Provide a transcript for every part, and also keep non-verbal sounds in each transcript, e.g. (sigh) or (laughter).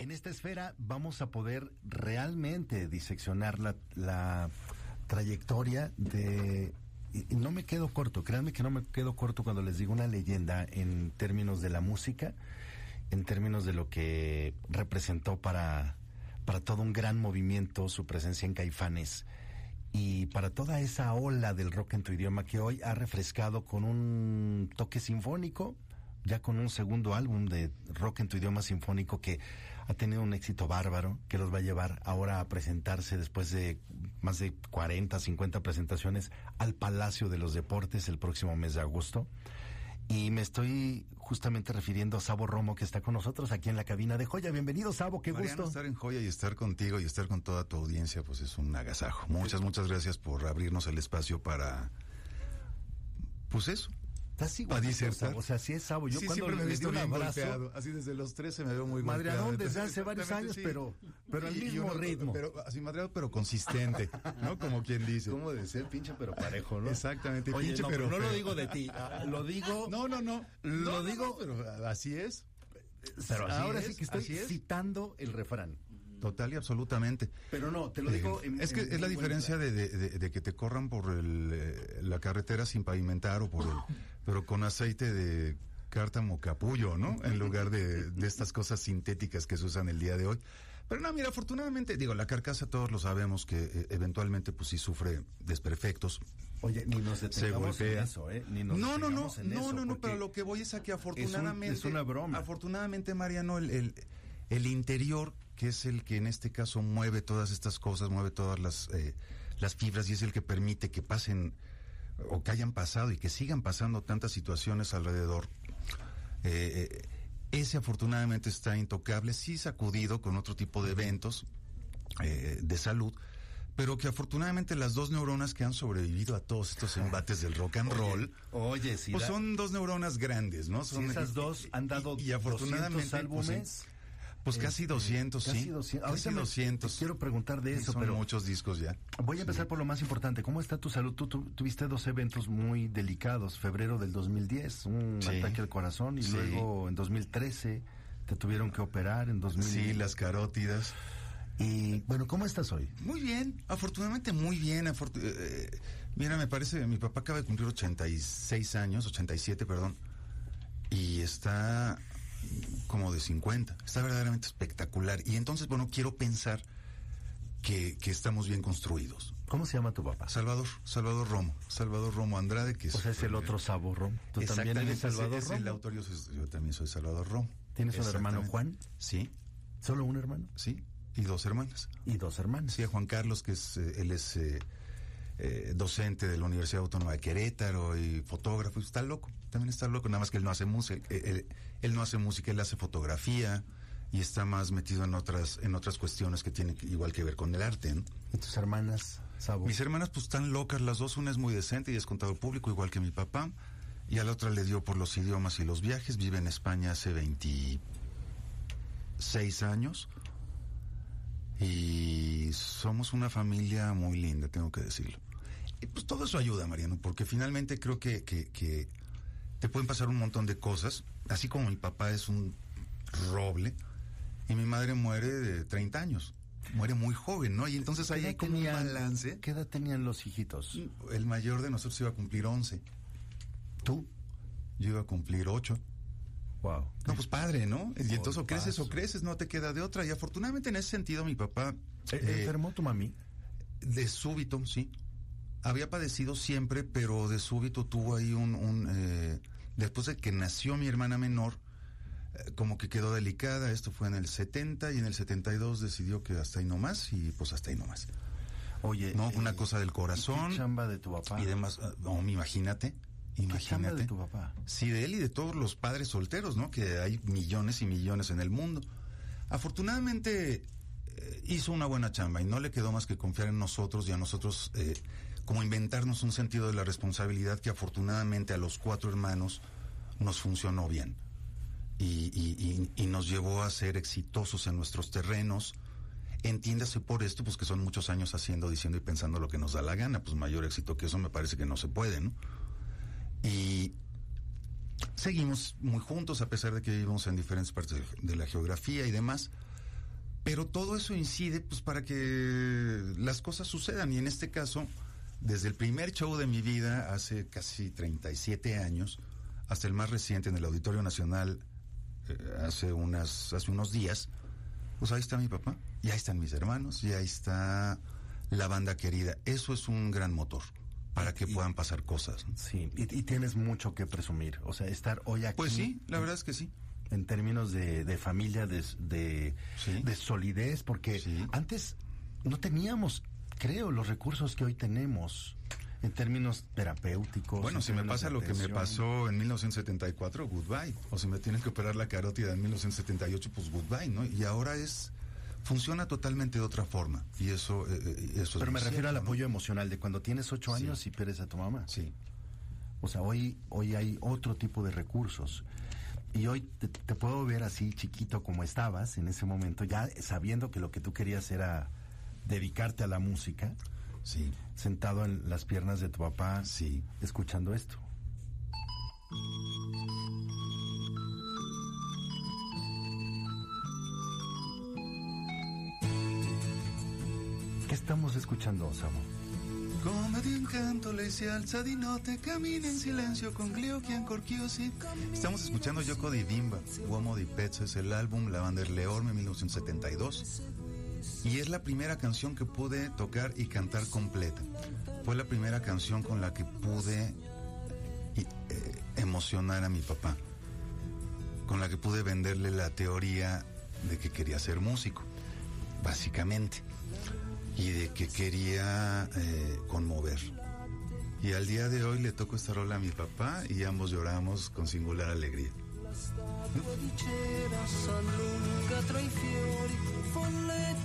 En esta esfera vamos a poder realmente diseccionar la, la trayectoria de... Y, no me quedo corto, créanme que no me quedo corto cuando les digo una leyenda en términos de la música, en términos de lo que representó para, para todo un gran movimiento su presencia en Caifanes y para toda esa ola del rock en tu idioma que hoy ha refrescado con un toque sinfónico, ya con un segundo álbum de rock en tu idioma sinfónico que ha tenido un éxito bárbaro que los va a llevar ahora a presentarse después de más de 40, 50 presentaciones al Palacio de los Deportes el próximo mes de agosto. Y me estoy justamente refiriendo a Sabo Romo que está con nosotros aquí en la cabina de Joya. Bienvenido Sabo, qué Mariano, gusto. estar en Joya y estar contigo y estar con toda tu audiencia pues es un agasajo. Muchas, muchas gracias por abrirnos el espacio para pues eso, Estás igual. O sea, sí es Sabo. Yo sí, cuando siempre me he visto un bien abrazo, golpeado. Así desde los 13 me veo muy Madreadón golpeado. desde hace varios años, sí. pero- pero al mismo uno- ritmo. Pero, así madreado, pero consistente, ¿no? Como quien dice. ¿Cómo de ser pinche pero parejo, no? Exactamente, Oye, pinche no, pero no lo digo de ti, ah, lo digo... No, no, no. Lo No, digo- no, pero así es. pero así ahora es, sí que estoy citando el refrán. Total y absolutamente. Pero no, te lo Eh, digo en- es que en es la diferencia plan. de, de- de- de que te corran por el, eh, la carretera sin pavimentar o por el, (laughs) pero con aceite de cártamo capullo, ¿no? En lugar de, de estas cosas sintéticas que se usan el día de hoy. Pero no, mira, afortunadamente, digo, la carcasa todos lo sabemos que eh, eventualmente pues sí sufre desperfectos. Oye, ni nos detengamos en golpea. eso, ¿eh? Ni nos No, no, no, en no, eso, no, no, pero lo que voy es a que afortunadamente, es una broma. afortunadamente, Mariano, el, el, el interior, que es el que en este caso mueve todas estas cosas, mueve todas las, eh, las fibras y es el que permite que pasen o que hayan pasado y que sigan pasando tantas situaciones alrededor. Eh, eh, ese afortunadamente está intocable, sí sacudido con otro tipo de eventos eh, de salud, pero que afortunadamente las dos neuronas que han sobrevivido a todos estos embates del rock and roll, Oye, si pues da- son dos neuronas grandes, ¿no? si Son, esas dos han dado y, y afortunadamente 200 pues, álbumes, Pues, casi este, 200, casi sí. 200. Casi Ahorita me- 200. te quiero preguntar de eso, son pero muchos discos ya. voy a empezar por lo más importante. ¿Cómo está tu salud? Tú, tu- tuviste dos eventos muy delicados. Febrero del 2010, un Sí. ataque al corazón, y Sí. luego en 2013 te tuvieron que operar en 2000. Sí, las carótidas. Y bueno, ¿cómo estás hoy? Muy bien, afortunadamente muy bien. afortu- eh, mira, me parece, mi papá acaba de cumplir 86 años, 87, perdón, y está como de 50. Está verdaderamente espectacular. Y entonces, bueno, quiero pensar que, que estamos bien construidos. ¿Cómo se llama tu papá? Salvador, Salvador Romo, Salvador Romo Andrade, que es... O sea, es el otro Sabo Rom. Tú también eres Salvador ese- ese es el Romo. autor, yo, soy- yo también soy Salvador Romo. ¿Tienes un hermano. Juan? Sí, ¿Solo un hermano? sí, y dos hermanas. Y dos hermanos. Sí, a Juan Carlos, que es, eh, él es eh, eh, docente de la Universidad Autónoma de Querétaro y fotógrafo, y está loco, también está loco, nada más que él no hace música, él, él- no hace música, él hace fotografía y está más metido en otras, en otras cuestiones que tienen igual que ver con el arte. ¿no? ¿Y tus hermanas, Sabo? Mis hermanas pues están locas las dos, una es muy decente y es contador público igual que mi papá, y a la otra le dio por los idiomas y los viajes, vive en España hace 26 años y somos una familia muy linda, tengo que decirlo. Y pues todo eso ayuda, Mariano, porque finalmente creo que, que, que te pueden pasar un montón de cosas, así como mi papá es un roble y mi madre muere de 30 años. Muere muy joven, ¿no? Y entonces ahí ¿Qué hay como un balance. ¿Qué edad tenían los hijitos? El mayor de nosotros iba a cumplir 11. ¿Tú? Yo iba a cumplir 8. Wow. No, pues padre, ¿no? Y entonces o creces o creces, no te queda de otra. Y afortunadamente en ese sentido mi papá... ¿E- eh, ¿Enfermó tu mami? De súbito, sí. Había padecido siempre, pero de súbito tuvo ahí un... un, eh, después de que nació mi hermana menor, eh, como que quedó delicada. Esto fue en el 70 y en el 72 decidió que hasta ahí no más y pues hasta ahí no más. Oye. No, eh, una cosa del corazón ¿qué chamba de tu papá? y demás. Ah, No, imagínate. ¿Qué chamba Imagínate. de tu papá? Sí, de él y de todos los padres solteros, ¿no? Que hay millones y millones en el mundo. Afortunadamente eh, hizo una buena chamba y no le quedó más que confiar en nosotros y a nosotros eh, como inventarnos un sentido de la responsabilidad que afortunadamente a los cuatro hermanos nos funcionó bien y, nos llevó a ser exitosos en nuestros terrenos. Entiéndase por esto, pues que son muchos años haciendo, diciendo y pensando lo que nos da la gana, pues mayor éxito que eso me parece que no se puede, ¿no? Y seguimos muy juntos a pesar de que vivimos en diferentes partes de, de la geografía y demás. Pero todo eso incide pues para que las cosas sucedan y en este caso, desde el primer show de mi vida hace casi 37 años hasta el más reciente en el Auditorio Nacional eh, hace unas hace unos días, pues ahí está mi papá, y ahí están mis hermanos, y ahí está la banda querida. Eso es un gran motor para que Y- puedan pasar cosas. Sí, y, y tienes mucho que presumir. O sea, estar hoy aquí. Pues sí, la verdad es que sí. En términos de, de familia, de, de, Sí. de solidez, porque Sí. antes no teníamos, creo, los recursos que hoy tenemos en términos terapéuticos. Bueno, en si me pasa lo que me pasó en 1974, goodbye. O si me tienen que operar la carótida en 1978, pues goodbye, ¿no? Y ahora es funciona totalmente de otra forma y eso eh, eh, eso es Pero me refiero al apoyo emocional de cuando tienes ocho Sí. años y pierdes a tu mamá. Sí. O sea, hoy, hoy hay otro tipo de recursos. Y hoy te, te puedo ver así chiquito como estabas en ese momento, ya sabiendo que lo que tú querías era dedicarte a la música, Sí. sentado en las piernas de tu papá, Sí. escuchando esto. ¿Qué estamos escuchando, Samu? Come di incanto, lei si alza di notte, cammina in silenzio con ancor chiusi. Estamos escuchando Yoko di Bimba, Uomo di Pezzo, es el álbum La Banda del Leorme 1972. Y es la primera canción que pude tocar y cantar completa. Fue la primera canción con la que pude eh, emocionar a mi papá. Con la que pude venderle la teoría de que quería ser músico, básicamente y de que quería eh, conmover. Y al día de hoy le toco esta rola a mi papá y ambos lloramos con singular alegría.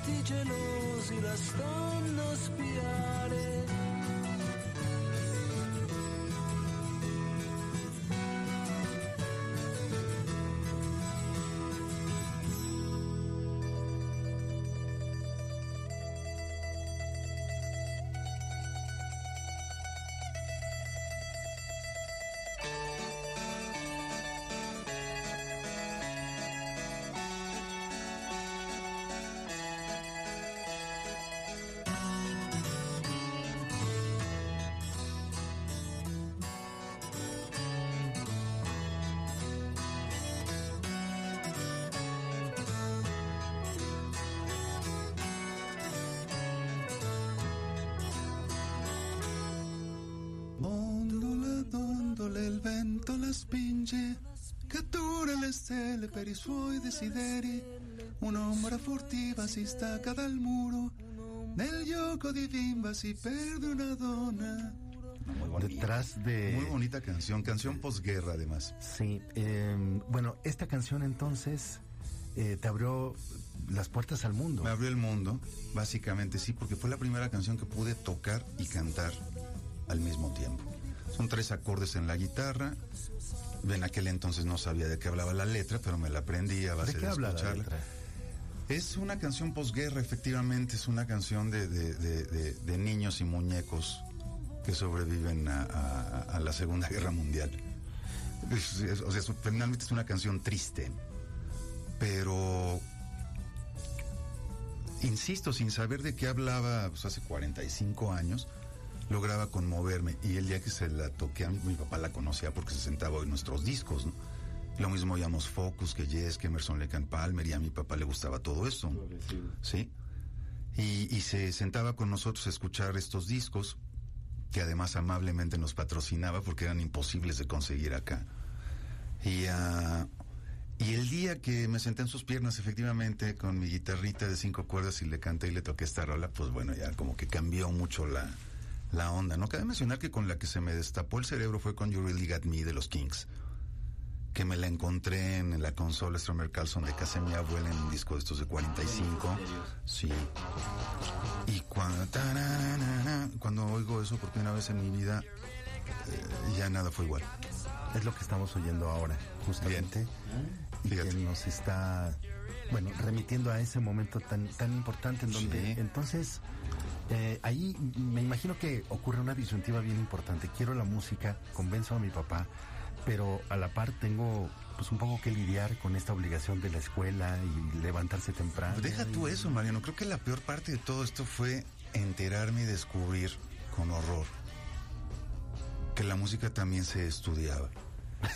tutti gelosi la stanno a spiare. Dondola, il vento la spinge, cattura le stelle per i suoi desideri. Un'ombra furtiva si stacca dal muro, nel gioco di bimba si perde una donna. Muy bonita. Detrás de... Muy bonita canción, canción posguerra además. Sí, eh, bueno, esta canción entonces eh, te abrió las puertas al mundo. Me abrió el mundo, básicamente sí, porque fue la primera canción que pude tocar y cantar al mismo tiempo. Son tres acordes en la guitarra. En aquel entonces no sabía de qué hablaba la letra, pero me la aprendí a base ¿De de, qué habla la letra? Es una canción posguerra, efectivamente, es una canción de, de- de- de- de niños y muñecos que sobreviven a, a- a la Segunda Guerra Mundial. Es- es- o sea, finalmente es una canción triste, pero insisto, sin saber de qué hablaba pues, hace 45 años, lograba conmoverme. Y el día que se la toqué a mi, mi papá la conocía porque se sentaba en nuestros discos, ¿no? Lo mismo oíamos Focus, que Yes, que Emerson and Palmer, y a mi papá le gustaba todo esto. ¿Sí? Y, y se sentaba con nosotros a escuchar estos discos, que además amablemente nos patrocinaba porque eran imposibles de conseguir acá. Y, ah, y el día que me senté en sus piernas, efectivamente, con mi guitarrita de cinco cuerdas y le canté y le toqué esta rola, pues bueno, ya como que cambió mucho la, la onda, ¿no? Cabe mencionar que con la que se me destapó el cerebro fue con You Really Got Me de los Kings, que me la encontré en la consola Stromer Carlson de casa de mi abuela en un disco de estos de 45. Sí. Y cuando, cuando oigo eso por primera vez en mi vida, eh, ya nada fue igual. Es lo que estamos oyendo ahora, justamente. Y que Fíjate. nos está, bueno, remitiendo a ese momento tan, tan importante en donde Sí. entonces eh, ahí me imagino que ocurre una disyuntiva bien importante. Quiero la música, convenzo a mi papá, pero a la par tengo pues un poco que lidiar con esta obligación de la escuela y levantarse temprano. Deja tú y- eso, Mariano. Creo que la peor parte de todo esto fue enterarme y descubrir con horror que la música también se estudiaba.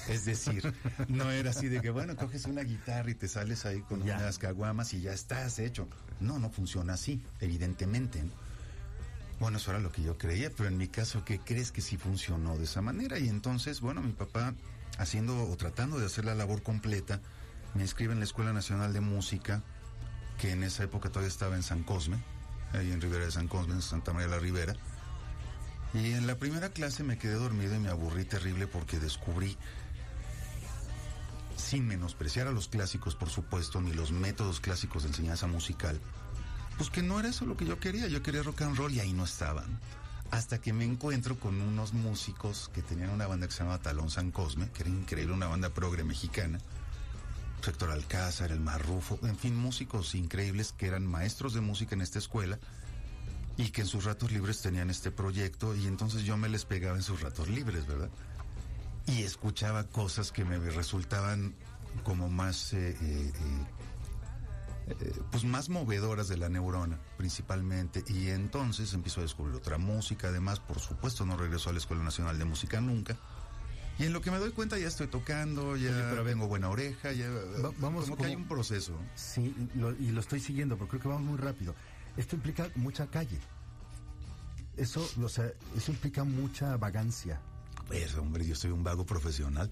Es decir, (laughs) no era así de que, bueno, coges una guitarra y te sales ahí con Ya. unas caguamas y ya estás hecho. No, no funciona así, evidentemente. ¿no? Bueno, eso era lo que yo creía, pero en mi caso, ¿qué crees que sí funcionó de esa manera? Y entonces, bueno, mi papá, haciendo o tratando de hacer la labor completa, me inscribe en la Escuela Nacional de Música, que en esa época todavía estaba en San Cosme, ahí en Ribera de San Cosme, en Santa María de la Ribera. Y en la primera clase me quedé dormido y me aburrí terrible porque descubrí, sin menospreciar a los clásicos, por supuesto, ni los métodos clásicos de enseñanza musical, pues que no era eso lo que yo quería, yo quería rock and roll y ahí no estaban. Hasta que me encuentro con unos músicos que tenían una banda que se llamaba Talón San Cosme, que era increíble, una banda progre mexicana. Héctor Alcázar, el Marrufo, en fin, músicos increíbles que eran maestros de música en esta escuela y que en sus ratos libres tenían este proyecto y entonces yo me les pegaba en sus ratos libres, ¿verdad? Y escuchaba cosas que me resultaban como más, eh, eh, eh, pues más movedoras de la neurona, principalmente. Y entonces empiezo a descubrir otra música, además, por supuesto, no regreso a la Escuela Nacional de Música nunca. Y en lo que me doy cuenta ya estoy tocando, ya Oye, pero vengo buena oreja, ya Va- vamos como que hay un proceso. Sí, lo- y lo estoy siguiendo, pero creo que vamos muy rápido. Esto implica mucha calle. Eso, o sea, eso implica mucha vagancia. Pues, hombre, yo soy un vago profesional.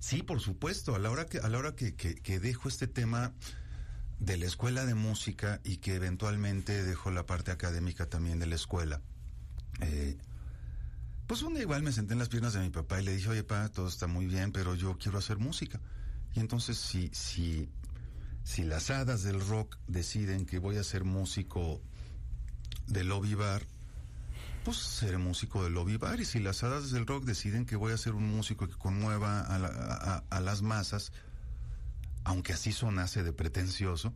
Sí, por supuesto. A la hora que, a la hora que, que- que dejo este tema de la escuela de música y que eventualmente dejo la parte académica también de la escuela, eh, pues un día igual me senté en las piernas de mi papá y le dije, oye, pa, todo está muy bien, pero yo quiero hacer música. Y entonces, si, si, si las hadas del rock deciden que voy a ser músico de lobby bar, pues seré músico de lobby bar. Y si las hadas del rock deciden que voy a ser un músico que conmueva a, la- a las masas, aunque así sonase de pretencioso,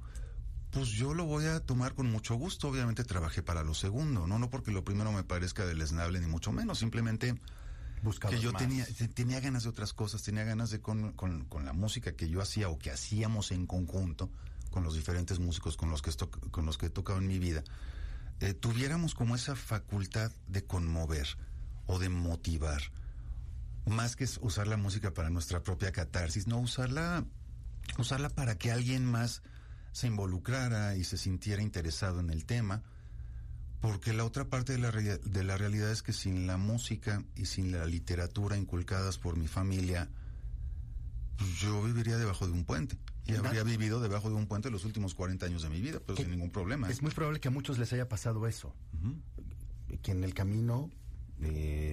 pues yo lo voy a tomar con mucho gusto. Obviamente trabajé para lo segundo, no, no porque lo primero me parezca deleznable ni mucho menos, simplemente Buscabas que yo más. tenía, te- tenía ganas de otras cosas, tenía ganas de con, con- con la música que yo hacía o que hacíamos en conjunto con los diferentes músicos con los que, esto- con los que he tocado en mi vida, eh, tuviéramos como esa facultad de conmover o de motivar, más que usar la música para nuestra propia catarsis, no usarla, usarla para que alguien más se involucrara y se sintiera interesado en el tema. Porque la otra parte de la, de la realidad es que sin la música y sin la literatura inculcadas por mi familia, pues yo viviría debajo de un puente. Y habría vivido debajo de un puente los últimos 40 años de mi vida, pero Que- sin ningún problema. ¿eh? Es muy probable que a muchos les haya pasado eso. Que en el camino eh,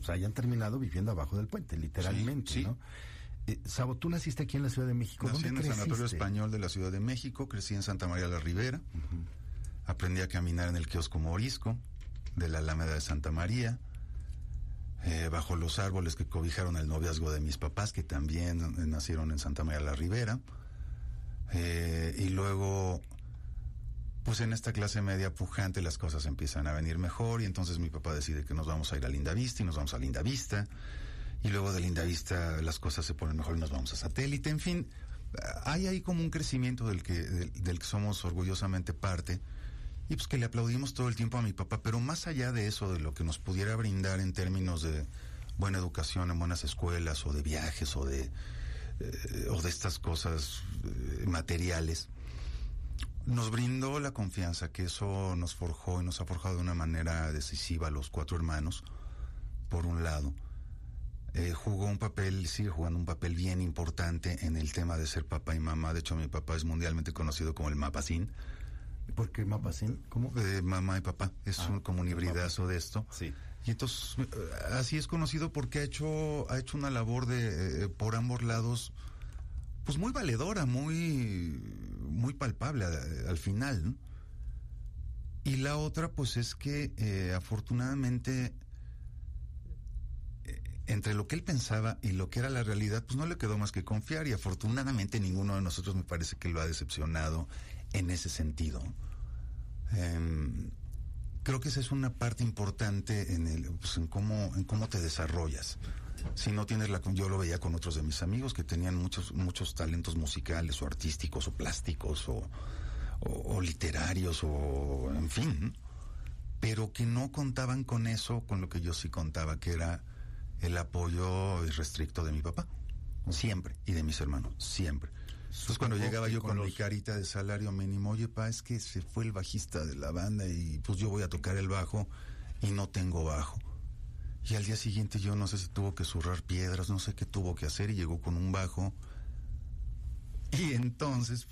Pues hayan terminado viviendo abajo del puente, literalmente, Sí, sí. ¿no? Eh, Sabo, tú naciste aquí en la Ciudad de México. Nací ¿Dónde en el creciste? Sanatorio Español de la Ciudad de México, crecí en Santa María la Ribera, aprendí a caminar en el kiosco Morisco de la Alameda de Santa María, eh, bajo los árboles que cobijaron el noviazgo de mis papás, que también eh, nacieron en Santa María la Ribera, Eh, y luego, pues en esta clase media pujante las cosas empiezan a venir mejor y entonces mi papá decide que nos vamos a ir a Linda Vista y nos vamos a Linda Vista. Y luego de Linda Vista las cosas se ponen mejor y nos vamos a satélite. En fin, hay ahí como un crecimiento del que, del, del que somos orgullosamente parte y pues que le aplaudimos todo el tiempo a mi papá. Pero más allá de eso, de lo que nos pudiera brindar en términos de buena educación en buenas escuelas o de viajes o de, eh, o de estas cosas eh, materiales, nos brindó la confianza que eso nos forjó y nos ha forjado de una manera decisiva a los cuatro hermanos, por un lado. Eh, jugó un papel, sigue jugando un papel bien importante en el tema de ser papá y mamá. De hecho, mi papá es mundialmente conocido como el mapacín, ¿Por qué Mapacín? ¿Cómo? de mamá y papá. Es Ah, un, como un hibridazo de esto. Sí. Y entonces, eh, así es conocido porque ha hecho, ha hecho una labor de, eh, por ambos lados, pues muy valedora, muy, muy palpable al final. Y la otra, pues es que eh, afortunadamente, eh, entre lo que él pensaba y lo que era la realidad, pues no le quedó más que confiar y afortunadamente ninguno de nosotros me parece que lo ha decepcionado en ese sentido. Em, creo que esa es una parte importante en el pues, en cómo en cómo te desarrollas si no tienes la yo lo veía con otros de mis amigos que tenían muchos muchos talentos musicales o artísticos o plásticos o, o- o literarios o en fin pero que no contaban con eso con lo que yo sí contaba que era el apoyo irrestricto de mi papá siempre y de mis hermanos siempre entonces cuando llegaba yo con con mi carita de salario mínimo, oye pa, es que se fue el bajista de la banda y pues yo voy a tocar el bajo y no tengo bajo. Y al día siguiente yo no sé si tuvo que zurrar piedras, no sé qué tuvo que hacer y llegó con un bajo. Y entonces,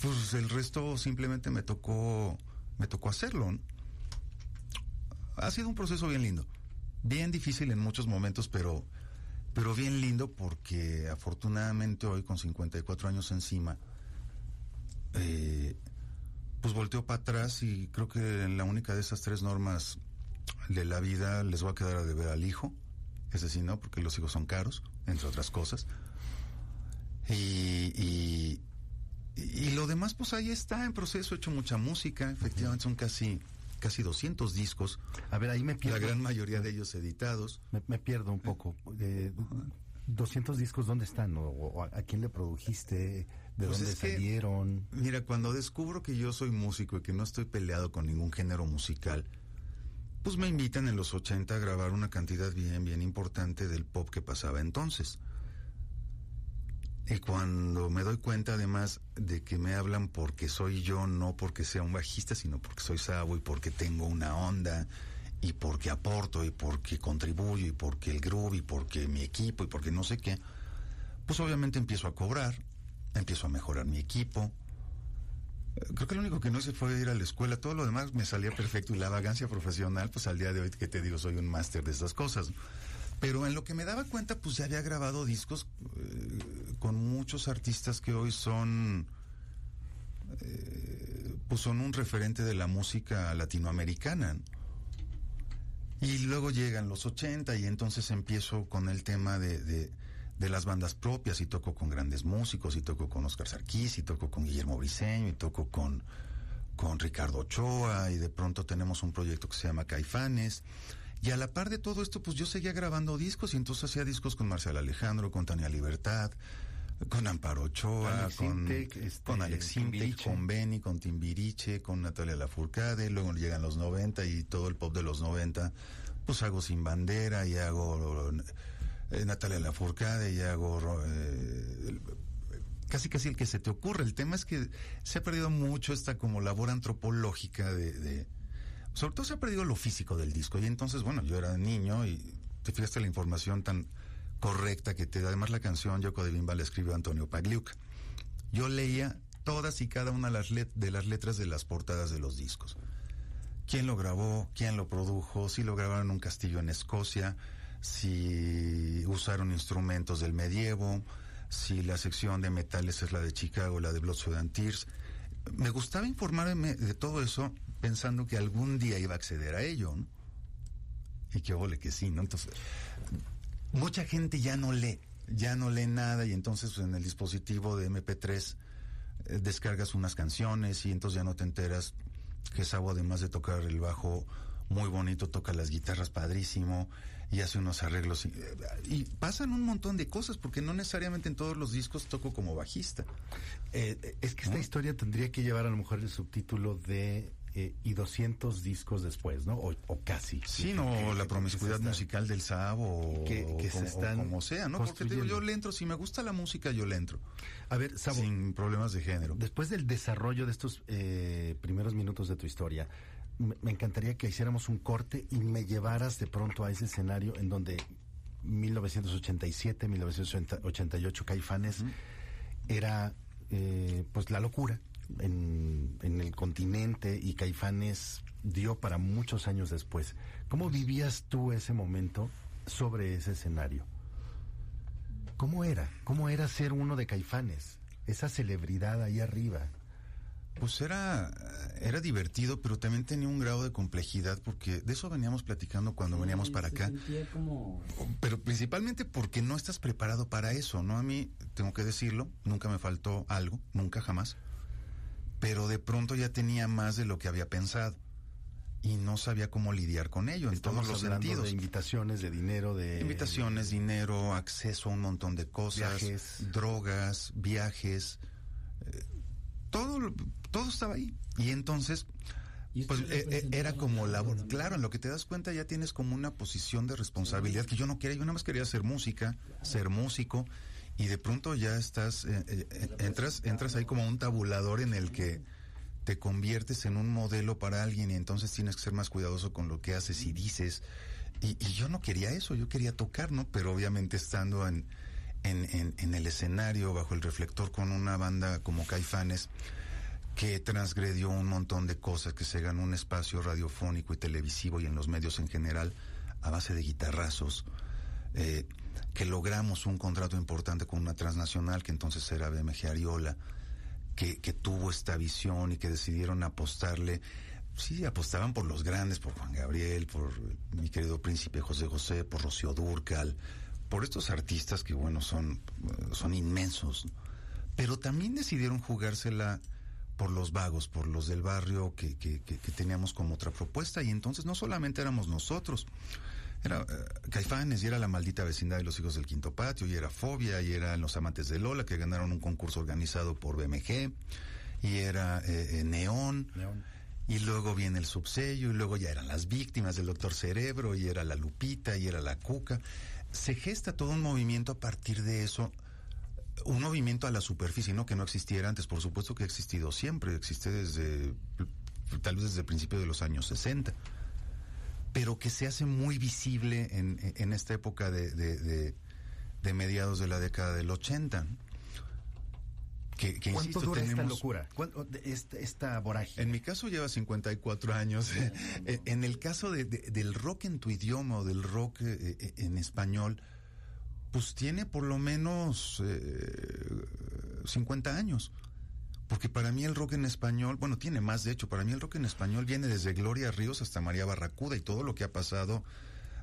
pues el resto simplemente me tocó, me tocó hacerlo. Ha sido un proceso bien lindo, bien difícil en muchos momentos, pero, pero bien lindo porque afortunadamente hoy con 54 años encima, eh, pues volteo para atrás y creo que la única de esas tres normas de la vida les va a quedar a deber al hijo, ese sí no, porque los hijos son caros, entre otras cosas. Y, y, y lo demás, pues ahí está en proceso, he hecho mucha música, efectivamente son casi, casi 200 discos, A ver, ahí me la pierdo. gran mayoría de ellos editados. Me, me pierdo un poco. Eh, 200 discos, ¿dónde están? ¿O, o a, a quién le produjiste? ¿De Pues dónde que- salieron? Mira, cuando descubro que yo soy músico y que no estoy peleado con ningún género musical, pues me invitan en los 80 a grabar una cantidad bien, bien importante del pop que pasaba entonces. Y cuando me doy cuenta además de que me hablan porque soy yo, no porque sea un bajista, sino porque soy Sabo y porque tengo una onda y porque aporto y porque contribuyo y porque el groove y porque mi equipo y porque no sé qué, pues obviamente empiezo a cobrar, empiezo a mejorar mi equipo. Creo que lo único que no hice fue ir a la escuela, todo lo demás me salía perfecto y la vagancia profesional, pues al día de hoy que te digo, soy un máster de estas cosas. Pero en lo que me daba cuenta, pues ya había grabado discos eh, con muchos artistas que hoy son, eh, pues son un referente de la música latinoamericana. Y luego llegan los 80 y entonces empiezo con el tema de, de las bandas propias y toco con grandes músicos y toco con Oscar Sarkis y toco con Guillermo Briseño y toco con, con Ricardo Ochoa y de pronto tenemos un proyecto que se llama Caifanes. Y a la par de todo esto, pues yo seguía grabando discos y entonces hacía discos con Marcial Alejandro, con Tania Libertad, con Amparo Ochoa, Alex con, Intec, este, con Alex con Benny, con Timbiriche, con Natalia Lafourcade, luego llegan los 90 y todo el pop de los 90, pues hago Sin Bandera y hago eh, Natalia Lafourcade y hago eh, casi casi el que se te ocurre. El tema es que se ha perdido mucho esta como labor antropológica de, sobre todo se ha perdido lo físico del disco. Y entonces, bueno, yo era niño y te fijaste la información tan correcta que te da. Además, la canción Yoko de Bimba la escribió Antonio Pagliuca. Yo leía todas y cada una de las letras de las portadas de los discos. ¿Quién lo grabó? ¿Quién lo produjo? Si lo grabaron en un castillo en Escocia, si usaron instrumentos del medievo, si la sección de metales es la de Chicago, la de Blood, Sweat Tears. Me gustaba informarme de todo eso pensando que algún día iba a acceder a ello. Y que ole que sí, ¿no? Entonces, mucha gente ya no lee, ya no lee nada y entonces en el dispositivo de MP3 eh, descargas unas canciones y entonces ya no te enteras que Sabo además de tocar el bajo muy bonito, toca las guitarras padrísimo y hace unos arreglos y, y, pasan un montón de cosas porque no necesariamente en todos los discos toco como bajista. Eh, es que esta ¿no? historia tendría que llevar a lo mejor el subtítulo de eh, y 200 discos después, ¿no? O, o casi. Sí, no, que, la promiscuidad musical del Sabo, que, o, se están como sea, ¿no? Porque digo, yo le entro, si me gusta la música, yo le entro. A ver, Sabo. Sin problemas de género. Después del desarrollo de estos eh, primeros minutos de tu historia, me, encantaría que hiciéramos un corte y me llevaras de pronto a ese escenario en donde 1987, 1988, Caifanes era eh, pues la locura en, en, el continente y Caifanes dio para muchos años después. ¿Cómo vivías tú ese momento sobre ese escenario? ¿Cómo era? ¿Cómo era ser uno de Caifanes? Esa celebridad ahí arriba. Pues era, era divertido, pero también tenía un grado de complejidad, porque de eso veníamos platicando cuando sí, veníamos para acá. Como... Pero principalmente porque no estás preparado para eso, ¿no? A mí, tengo que decirlo, nunca me faltó algo, nunca jamás. Pero de pronto ya tenía más de lo que había pensado. Y no sabía cómo lidiar con ello Estamos en todos los sentidos. De invitaciones, de dinero, de. Invitaciones, dinero, acceso a un montón de cosas. Viajes. Drogas, viajes. Eh, todo, todo estaba ahí. Y entonces, pues eh, era como la... Claro, en lo que te das cuenta ya tienes como una posición de responsabilidad que yo no quería, yo nada más quería hacer música, ser músico, y de pronto ya estás, eh, eh, entras, entras ahí como un tabulador en el que te conviertes en un modelo para alguien y entonces tienes que ser más cuidadoso con lo que haces y dices. Y, y yo no quería eso, yo quería tocar, ¿no? Pero obviamente estando en en, el escenario, bajo el reflector, con una banda como Caifanes, que transgredió un montón de cosas, que se ganó un espacio radiofónico y televisivo y en los medios en general, a base de guitarrazos, eh, que logramos un contrato importante con una transnacional, que entonces era BMG Ariola, que, que tuvo esta visión y que decidieron apostarle sí, apostaban por los grandes, por Juan Gabriel, por mi querido príncipe José José, por Rocío Durcal, por estos artistas que, bueno, son, son inmensos, pero también decidieron jugársela por los vagos, por los del barrio que, que, que, que teníamos como otra propuesta, y entonces no solamente éramos nosotros, era uh, Caifanes y era la maldita vecindad de los hijos del quinto patio, y era Fobia, y eran los amantes de Lola, que ganaron un concurso organizado por BMG, y era eh, eh, Neón. Neón. Y luego viene el subsello, y luego ya eran las víctimas del doctor Cerebro, y era la Lupita, y era la Cuca se gesta todo un movimiento a partir de eso, un movimiento a la superficie, no que no existiera antes, por supuesto que ha existido siempre, existe desde, tal vez desde el principio de los años 60, pero que se hace muy visible en, esta época de, de, mediados de la década del 80. Que, que, ¿Cuánto insisto, dura tenemos... esta locura? Esta, esta, vorágine? En mi caso lleva 54 años. (laughs) en el caso de, de, del rock en tu idioma o del rock eh, en español, pues tiene por lo menos eh, 50 años. Porque para mí el rock en español, bueno, tiene más de hecho, para mí el rock en español viene desde Gloria Ríos hasta María Barracuda y todo lo que ha pasado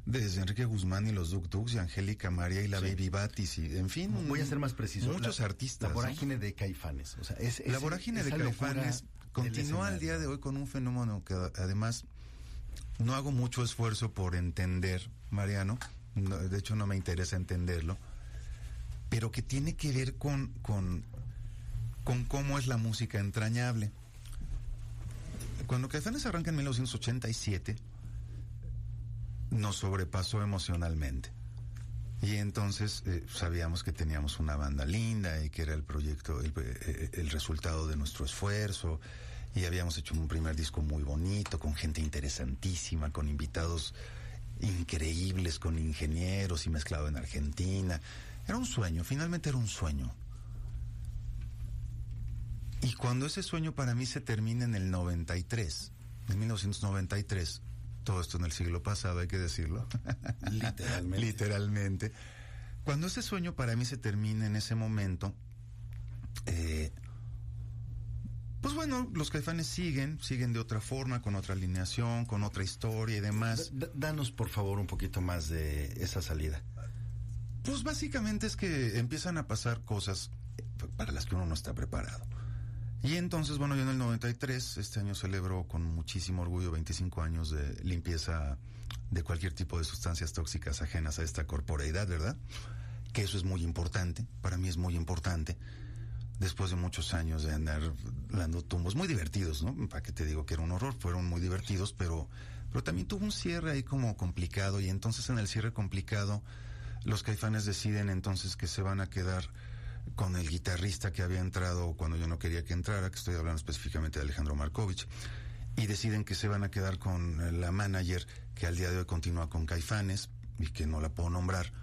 desde Enrique Guzmán y los Duk Duks y Angélica María y la sí. Baby Batis y en fin voy a ser más preciso muchos la, artistas la vorágine ¿no? de Caifanes o sea es, es la vorágine de Caifanes continúa al día de hoy con un fenómeno que además no hago mucho esfuerzo por entender Mariano no, de hecho no me interesa entenderlo pero que tiene que ver con con con cómo es la música entrañable cuando Caifanes arranca en 1987 nos sobrepasó emocionalmente. Y entonces eh, sabíamos que teníamos una banda linda y que era el proyecto, el, eh, el, resultado de nuestro esfuerzo y habíamos hecho un primer disco muy bonito, con gente interesantísima, con invitados increíbles, con ingenieros y mezclado en Argentina. Era un sueño, finalmente era un sueño. Y cuando ese sueño para mí se termina en el 93, en 1993, todo esto en el siglo pasado, hay que decirlo. (laughs) Literalmente. Literalmente. Cuando ese sueño para mí se termina en ese momento, eh, pues bueno, los caifanes siguen, siguen de otra forma, con otra alineación, con otra historia y demás. D- danos, por favor, un poquito más de esa salida. Pues básicamente es que empiezan a pasar cosas para las que uno no está preparado. Y entonces, bueno, yo en el 93, este año celebro con muchísimo orgullo 25 años de limpieza de cualquier tipo de sustancias tóxicas ajenas a esta corporeidad, ¿verdad? Que eso es muy importante, para mí es muy importante. Después de muchos años de andar dando tumbos muy divertidos, ¿no? ¿Para qué te digo que era un horror? Fueron muy divertidos, pero, pero también tuvo un cierre ahí como complicado y entonces en el cierre complicado los caifanes deciden entonces que se van a quedar con el guitarrista que había entrado cuando yo no quería que entrara, que estoy hablando específicamente de Alejandro Markovich, y deciden que se van a quedar con la manager que al día de hoy continúa con Caifanes y que no la puedo nombrar,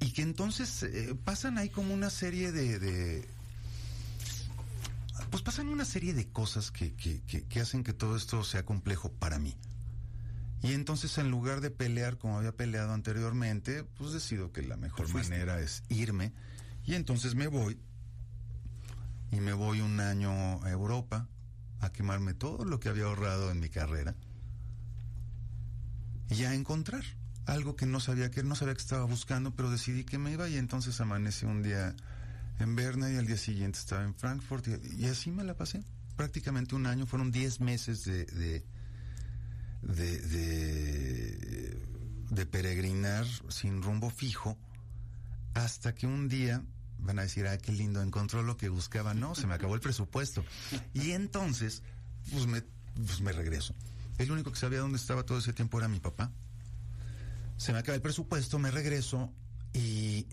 y que entonces eh, pasan ahí como una serie de, de pues pasan una serie de cosas que, que, que, que hacen que todo esto sea complejo para mí. Y entonces en lugar de pelear como había peleado anteriormente, pues decido que la mejor manera es irme. Y entonces me voy. Y me voy un año a Europa a quemarme todo lo que había ahorrado en mi carrera. Y a encontrar algo que no sabía que no sabía que estaba buscando, pero decidí que me iba y entonces amanecí un día en Berna y al día siguiente estaba en Frankfurt y, así me la pasé. Prácticamente un año, fueron 10 meses de, de, de, peregrinar sin rumbo fijo hasta que un día van a decir, ah, qué lindo, encontró lo que buscaba. No, se me acabó el presupuesto. Y entonces, pues me, pues me regreso. El único que sabía dónde estaba todo ese tiempo era mi papá. Se me acaba el presupuesto, me regreso y,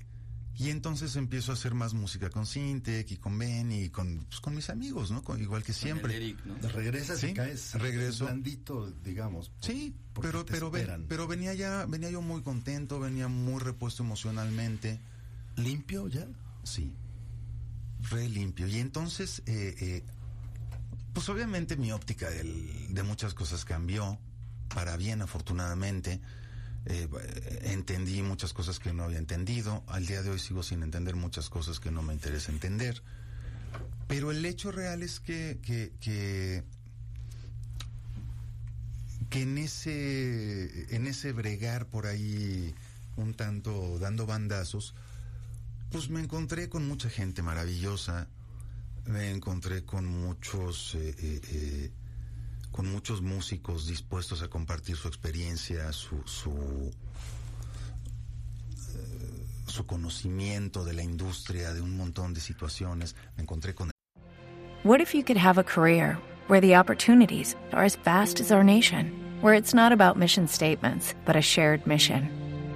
y entonces empiezo a hacer más música con Sintec y con Benny y con, pues, con mis amigos, ¿no? Con, igual que siempre. Eric, ¿no? Regresas Sí, y caes regreso. blandito, digamos. por- Sí, porque pero pero ven- esperan. pero venía ya venía yo muy contento, venía muy repuesto emocionalmente, ¿Limpio ya? Sí, re limpio. Y entonces, eh, eh, pues obviamente mi óptica de muchas cosas cambió para bien, afortunadamente. Eh, entendí muchas cosas que no había entendido. Al día de hoy sigo sin entender muchas cosas que no me interesa entender. Pero el hecho real es que, que, que que en ese en ese bregar por ahí un tanto dando bandazos pues me encontré con mucha gente maravillosa me encontré con muchos eh, eh, eh, con muchos músicos dispuestos a compartir su experiencia su su eh, su conocimiento de la industria de un montón de situaciones me encontré con What if you could have a career where the opportunities are as vast as our nation, where it's not about mission statements, but a shared mission?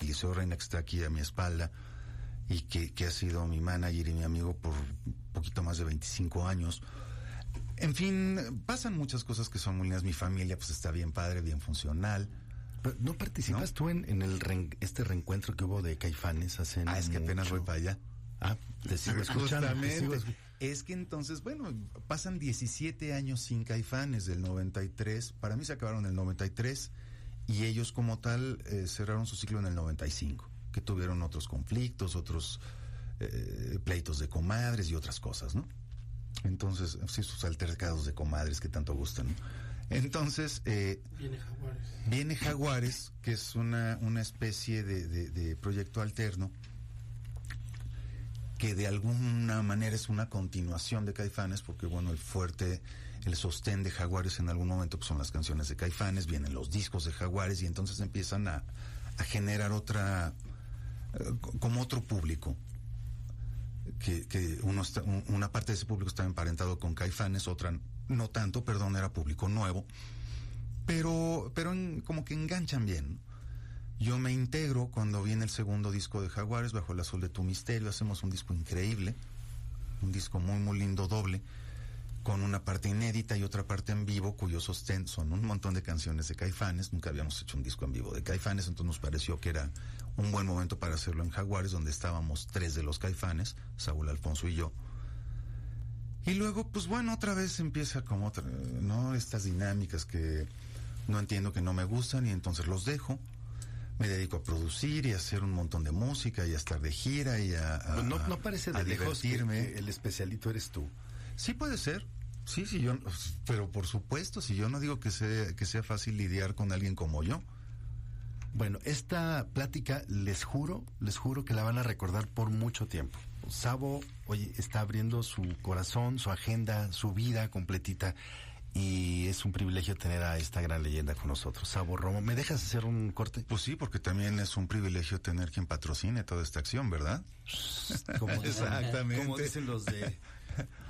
Eliseo Reina que está aquí a mi espalda y que, que ha sido mi manager y mi amigo por un poquito más de 25 años. En fin, pasan muchas cosas que son muy lindas. Mi familia pues está bien padre, bien funcional. Pero, ¿No participas ¿No? tú en, en el este reencuentro que hubo de Caifanes hace Ah, es que apenas mucho? voy para allá. Ah, te sigo (laughs) escuchando. te sigo Es que entonces, bueno, pasan 17 años sin Caifanes del 93. Para mí se acabaron en el 93 y ellos como tal eh, cerraron su ciclo en el 95, que tuvieron otros conflictos, otros eh, pleitos de comadres y otras cosas, ¿no? Entonces, sí, sus altercados de comadres que tanto gustan, ¿no? Entonces, eh, Viene Jaguares. Viene Jaguares, que es una, una especie de, de- de proyecto alterno que de alguna manera es una continuación de Caifanes, porque bueno, el fuerte, el sostén de Jaguares en algún momento pues, son las canciones de Caifanes, vienen los discos de Jaguares y entonces empiezan a, generar otra, eh, co- como otro público. Que, que uno está- un- una parte de ese público está emparentado con Caifanes, otra no tanto, perdón, era público nuevo pero pero en- como que enganchan bien. Yo me integro cuando viene el segundo disco de Jaguares, Bajo el Azul de tu Misterio, hacemos un disco increíble, un disco muy, muy lindo, doble, con una parte inédita y otra parte en vivo, cuyo sostén son un montón de canciones de Caifanes, nunca habíamos hecho un disco en vivo de Caifanes, entonces nos pareció que era un buen momento para hacerlo en Jaguares, donde estábamos tres de los Caifanes, Saúl Alfonso y yo. Y luego, pues bueno, otra vez empieza como otra, ¿no? Estas dinámicas que no entiendo que no me gustan y entonces los dejo. Me dedico a producir y a hacer un montón de música y a estar de gira y a, a- no, no parece de a lejos que, divertirme. que el especialito eres tú. Sí puede ser. Sí, sí, yo, pero por supuesto, si yo no digo que sea, que sea fácil lidiar con alguien como yo. Bueno, esta plática, les juro, les juro que la van a recordar por mucho tiempo. Sabo, oye, está abriendo su corazón, su agenda, su vida completita. Y es un privilegio tener a esta gran leyenda con nosotros. Sabo Romo, ¿me dejas hacer un corte? Pues sí, porque también es un privilegio tener quien patrocine toda esta acción, ¿verdad? Como (laughs) Exactamente. Como dicen los de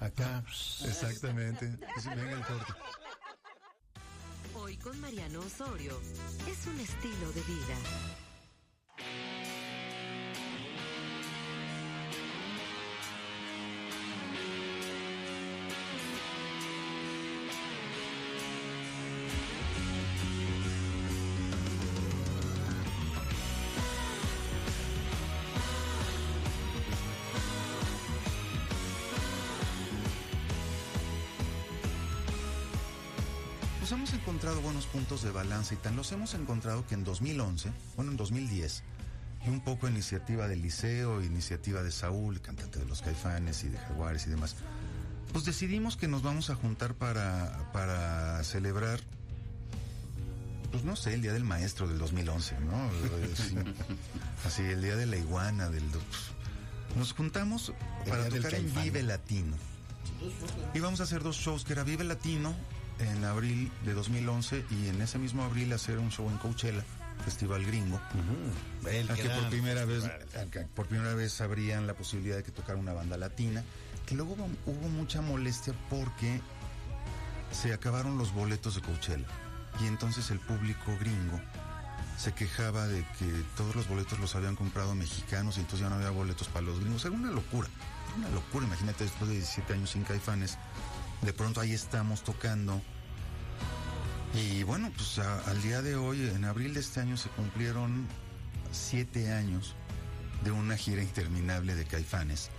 acá. (laughs) Exactamente. Venga el corte. Hoy con Mariano Osorio es un estilo de vida. Hemos encontrado buenos puntos de balance y tan los hemos encontrado que en 2011, bueno, en 2010, y un poco iniciativa del Liceo, iniciativa de Saúl, cantante de los Caifanes y de Jaguares y demás, pues decidimos que nos vamos a juntar para, para celebrar, pues no sé, el Día del Maestro del 2011, ¿no? (laughs) Así, así, el Día de la Iguana, del... Nos juntamos para tocar en. Vive Latino. Íbamos a hacer dos shows, que era Vive Latino en abril de 2011 y en ese mismo abril hacer un show en Coachella, Festival Gringo. El a que por primera vez, que por primera vez abrían la posibilidad de que tocara una banda latina, que luego hubo, hubo mucha molestia porque se acabaron los boletos de Coachella y entonces el público gringo se quejaba de que todos los boletos los habían comprado mexicanos y entonces ya no había boletos para los gringos. Era una locura, una locura. Imagínate después de 17 años sin caifanes, de pronto ahí estamos tocando. Y bueno, pues al día de hoy, en abril de este año, se cumplieron siete años de una gira interminable de caifanes,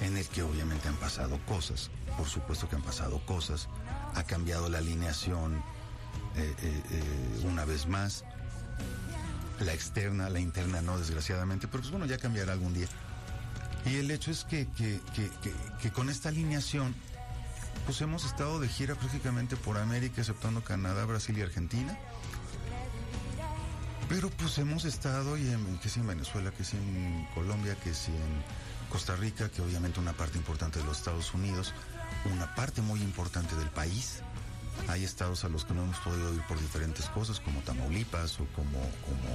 en el que obviamente han pasado cosas, por supuesto que han pasado cosas, ha cambiado la alineación eh, eh, eh, una vez más, la externa, la interna no, desgraciadamente, pero pues bueno, ya cambiará algún día. Y el hecho es que, que con esta alineación, pues hemos estado de gira prácticamente por América, exceptuando Canadá, Brasil y Argentina. Pero pues hemos estado, y que si en Venezuela, que si en Colombia, que si en Costa Rica, que obviamente una parte importante de los Estados Unidos, una parte muy importante del país. Hay estados a los que no hemos podido ir por diferentes cosas, como Tamaulipas o como, como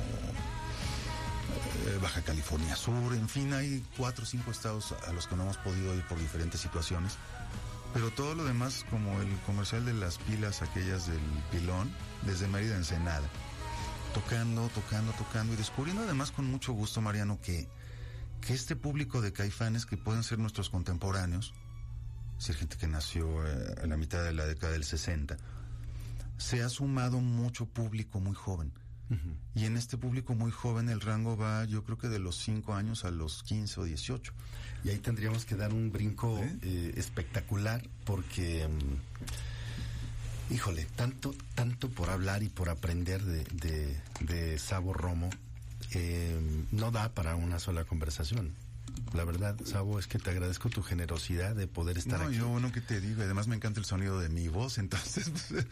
eh, Baja California Sur, en fin, hay cuatro o cinco estados a los que no hemos podido ir por diferentes situaciones. Pero todo lo demás, como el comercial de las pilas, aquellas del pilón, desde Mérida a Ensenada, tocando, tocando, tocando y descubriendo además con mucho gusto, Mariano, que, que este público de caifanes que pueden ser nuestros contemporáneos, es decir, gente que nació eh, en la mitad de la década del 60, se ha sumado mucho público muy joven. Y en este público muy joven el rango va, yo creo que de los 5 años a los 15 o 18. Y ahí tendríamos que dar un brinco eh, espectacular porque, mm, híjole, tanto, tanto por hablar y por aprender de, de, de Sabo Romo, eh, no da para una sola conversación. La verdad, Sabo, es que te agradezco tu generosidad de poder estar no, aquí. yo no que te digo, además me encanta el sonido de mi voz, entonces pues,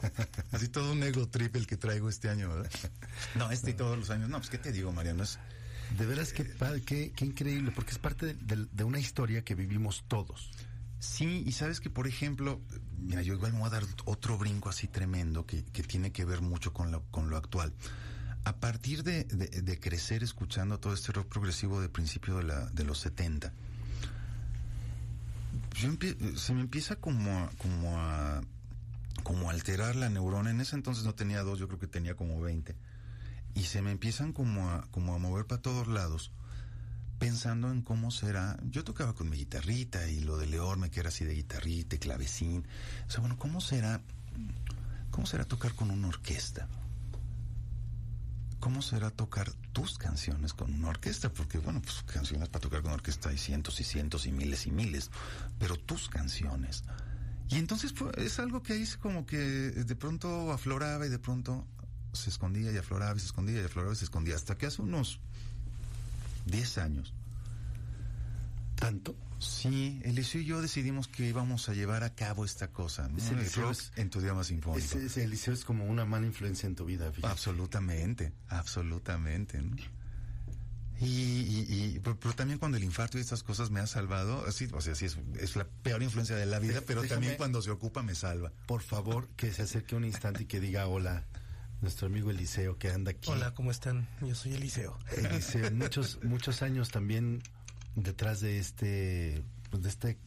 (laughs) así todo un ego trip el que traigo este año, ¿verdad? No, este y todos los años. No, pues qué te digo, Mariano, es De veras, qué, padre, qué, qué increíble, porque es parte de, de- de una historia que vivimos todos. Sí, y sabes que, por ejemplo, mira, yo igual me voy a dar otro brinco así tremendo que, que tiene que ver mucho con lo, con lo actual. A partir de, crecer escuchando todo este rock progresivo de principio de, la, los 70, yo empie- se me empieza como a, como a como alterar la neurona. En ese entonces no tenía dos, yo creo que tenía como 20. Y se me empiezan como a, a mover para todos lados pensando en cómo será. Yo tocaba con mi guitarrita y lo de Leorme, que era así de guitarrita, clavecín. O sea, bueno, ¿cómo será, cómo será tocar con una orquesta? ¿Cómo será tocar tus canciones con una orquesta? Porque, bueno, pues canciones para tocar con orquesta hay cientos y cientos y miles y miles, pero tus canciones. Y entonces fue- es algo que ahí como que de pronto afloraba y de pronto se escondía y afloraba y se escondía y afloraba y se escondía. Hasta que hace unos 10 años. ¿Tanto? Sí, Eliseo y yo decidimos que íbamos a llevar a cabo esta cosa. ¿no? El rock es- en tu idioma sinfónico. Ese, ese Eliseo es como una mala influencia en tu vida, fíjate. Absolutamente, absolutamente. ¿no? Y, y- y- pero, pero también cuando el infarto y estas cosas me ha salvado, así, o sea, sí es, es la peor influencia de la vida, De- pero déjame- también cuando se ocupa me salva. Por favor, que se acerque un instante y que diga hola, nuestro amigo Eliseo que anda aquí. Hola, ¿cómo están? Yo soy Eliseo. Eliseo, muchos, muchos años también detrás de este, pues, de este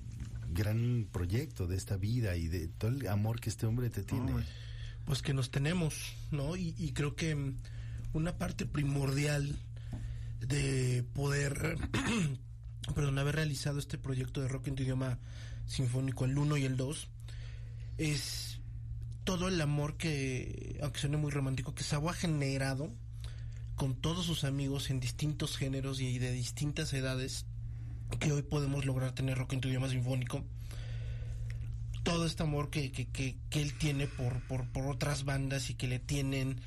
gran proyecto, de esta vida y de todo el amor que este hombre te tiene. Pues que nos tenemos, ¿no? Y, creo que mm, una parte primordial de poder, (clears throat) perdón, haber realizado este proyecto de rock en tu idioma sinfónico, el 1 y el 2, es todo el amor que, aunque suene muy romántico, que Sabo ha generado con todos sus amigos en distintos géneros y de distintas edades que hoy podemos lograr tener rock en tu idioma sinfónico todo este amor que, que, que, que él tiene por, por, por otras bandas y que le tienen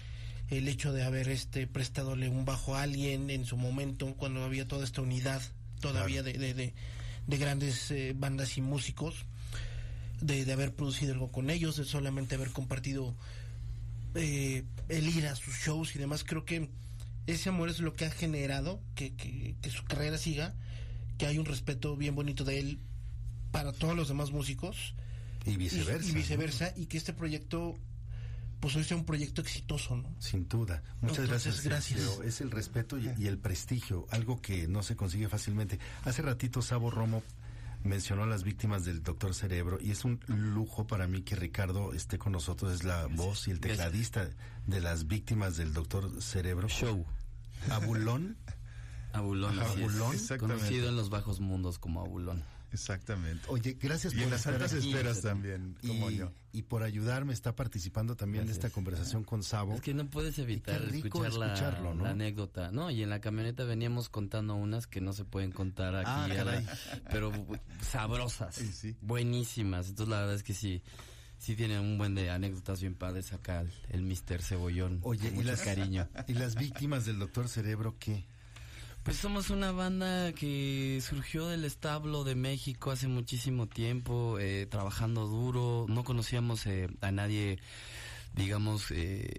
el hecho de haber este prestadole un bajo a alguien en su momento cuando había toda esta unidad todavía de, de, de, de grandes eh, bandas y músicos de, de haber producido algo con ellos de solamente haber compartido eh, el ir a sus shows y demás creo que ese amor es lo que ha generado que, que, que su carrera siga que hay un respeto bien bonito de él para todos los demás músicos Y viceversa. y, y viceversa y que este proyecto pues hoy sea un proyecto exitoso no Sin duda. Muchas Entonces, gracias. gracias. Es el respeto y, y el prestigio, algo que no se consigue fácilmente. Hace ratito Sabo Romo mencionó a las víctimas del doctor Cerebro y es un lujo para mí que Ricardo esté con nosotros, es la voz y el tecladista de las víctimas del doctor Cerebro. Show. Abulón. Abulón, así es. Abulón, exactamente. Conocido en los bajos mundos como Abulón. Exactamente. Oye, gracias Y por en las altas aquí. esferas también, como y, yo. y por ayudarme, está participando también de esta Gracias. conversación con Sabo. Es que no puedes evitar escuchar la, escucharlo, ¿no? la anécdota. No, y en la camioneta veníamos contando unas que no se pueden contar aquí, Ah, la- pero sabrosas, Sí, sí. buenísimas. Entonces la verdad es que sí, sí tiene un buen de anécdotas bien padres acá el, el Mr. Cebollón. Oye, con y mucho las, cariño. (laughs) y las víctimas del doctor Cerebro, ¿qué? Pues somos una banda que surgió del establo de México hace muchísimo tiempo, eh, trabajando duro. No conocíamos eh, a nadie, digamos, eh,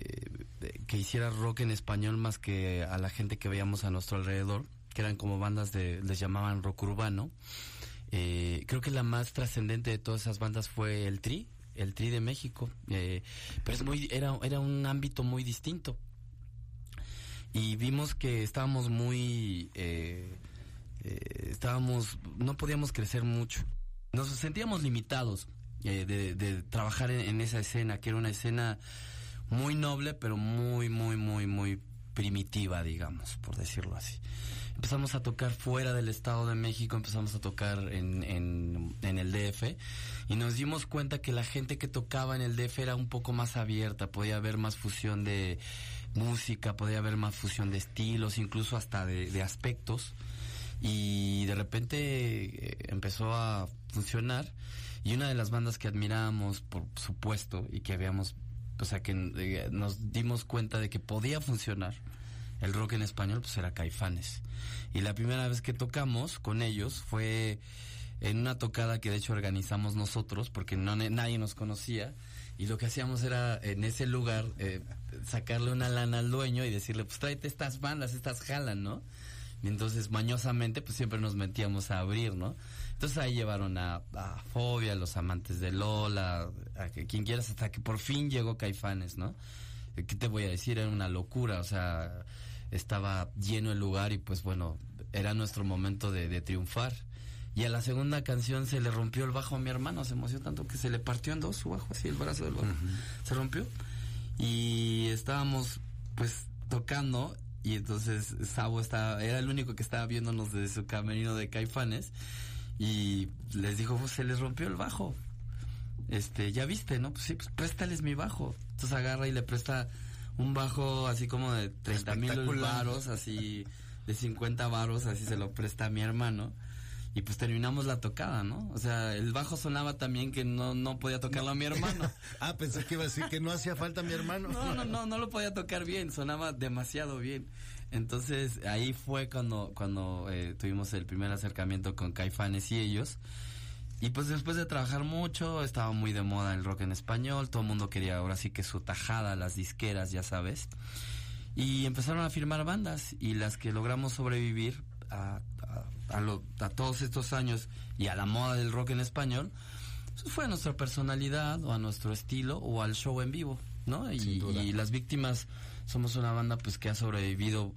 que hiciera rock en español más que a la gente que veíamos a nuestro alrededor, que eran como bandas de, les llamaban rock urbano. Eh, creo que la más trascendente de todas esas bandas fue el Tri, el Tri de México. Eh, pero es muy, era, era un ámbito muy distinto y vimos que estábamos muy eh, eh, estábamos no podíamos crecer mucho. Nos sentíamos limitados eh, de, trabajar en, en esa escena que era una escena muy noble pero muy muy muy muy primitiva digamos por decirlo así. Empezamos a tocar fuera del Estado de México, empezamos a tocar en, en, en, el DF y nos dimos cuenta que la gente que tocaba en el DF era un poco más abierta, podía haber más fusión de música, podía haber más fusión de estilos, incluso hasta de, de aspectos. Y de repente eh, empezó a funcionar. Y una de las bandas que admirábamos por supuesto y que habíamos o sea que eh, nos dimos cuenta de que podía funcionar el rock en español pues era Caifanes. Y la primera vez que tocamos con ellos fue en una tocada que de hecho organizamos nosotros porque no nadie nos conocía. Y lo que hacíamos era en ese lugar eh, sacarle una lana al dueño y decirle pues tráete estas bandas estas jalan no y entonces, mañosamente, pues siempre nos metíamos a abrir, ¿no? Entonces ahí llevaron a, a Fobia, a los amantes de Lola, a que, quien quieras, hasta que por fin llegó Caifanes, ¿no? Eh, ¿Qué te voy a decir? Era una locura, o sea, estaba lleno el lugar y pues bueno, era nuestro momento de, de triunfar. Y a la segunda canción se le rompió el bajo a mi hermano, se emocionó tanto que se le partió en dos su bajo, así el brazo del bajo. Se rompió. Y estábamos pues tocando y entonces Sabo estaba, era el único que estaba viéndonos desde su camerino de caifanes y les dijo, pues se les rompió el bajo. Este, ya viste, ¿no? Pues sí, pues préstales mi bajo. Entonces agarra y le presta un bajo así como de 30 mil varos, así de 50 varos, así se lo presta a mi hermano y pues terminamos la tocada, ¿no? O sea, el bajo sonaba también que no, no podía tocarlo a mi hermano. (laughs) ah, pensé que iba a decir que no hacía falta mi hermano. No, no, no, no lo podía tocar bien, sonaba demasiado bien. Entonces ahí fue cuando, cuando eh, tuvimos el primer acercamiento con Caifanes y ellos. Y pues después de trabajar mucho, estaba muy de moda el rock en español, todo el mundo quería ahora sí que su tajada, las disqueras, ya sabes. Y empezaron a firmar bandas y las que logramos sobrevivir a, a, todos estos años y a la moda del rock en español, fue a nuestra personalidad o a nuestro estilo o al show en vivo, ¿no? Y, las víctimas somos una banda pues que ha sobrevivido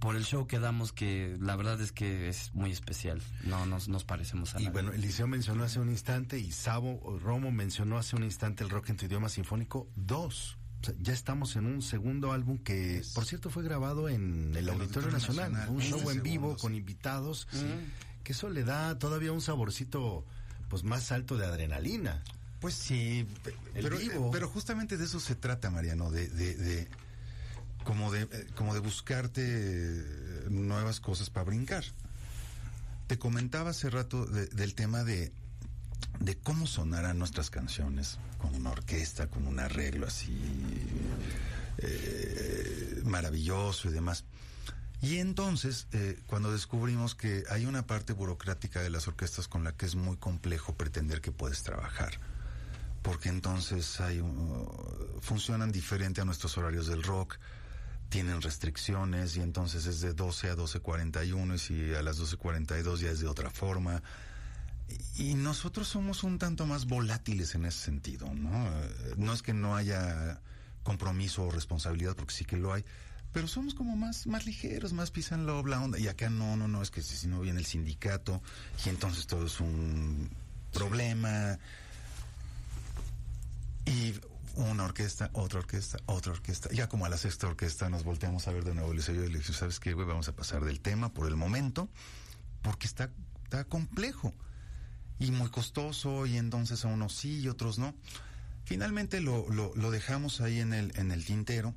por el show que damos que la verdad es que es muy especial, no nos, nos parecemos a Y bueno, Eliseo mencionó hace un instante y Sabo Romo mencionó hace un instante el rock en tu idioma sinfónico, ya estamos en un segundo álbum que, por cierto, fue grabado en el, Auditorio, Nacional, un show en vivo con invitados, que eso le da todavía un saborcito pues más alto de adrenalina. Pues sí, pero, pero justamente de eso se trata, Mariano, de, de, como de eh, como de buscarte nuevas cosas para brincar. Te comentaba hace rato del tema de de cómo sonarán nuestras canciones con una orquesta, con un arreglo así eh, maravilloso y demás. Y entonces, eh, cuando descubrimos que hay una parte burocrática de las orquestas con la que es muy complejo pretender que puedes trabajar, porque entonces funcionan diferente a nuestros horarios del rock, tienen restricciones y entonces es de 12 a 12.41 y si a las 12.42 ya es de otra forma y nosotros somos un tanto más volátiles en ese sentido, ¿no? No es que no haya compromiso o responsabilidad, porque sí que lo hay, pero somos como más, más ligeros, más pisan la onda. Y acá no, no, no, es que si no viene el sindicato y entonces todo es un problema. Y una orquesta, otra orquesta, otra orquesta. Ya como a la sexta orquesta nos volteamos a ver de nuevo y le dije, ¿sabes qué, güey? Vamos a pasar del tema por el momento, porque está, está complejo y muy costoso y entonces a unos sí y otros no. Finalmente lo, lo, dejamos ahí en el, en el tintero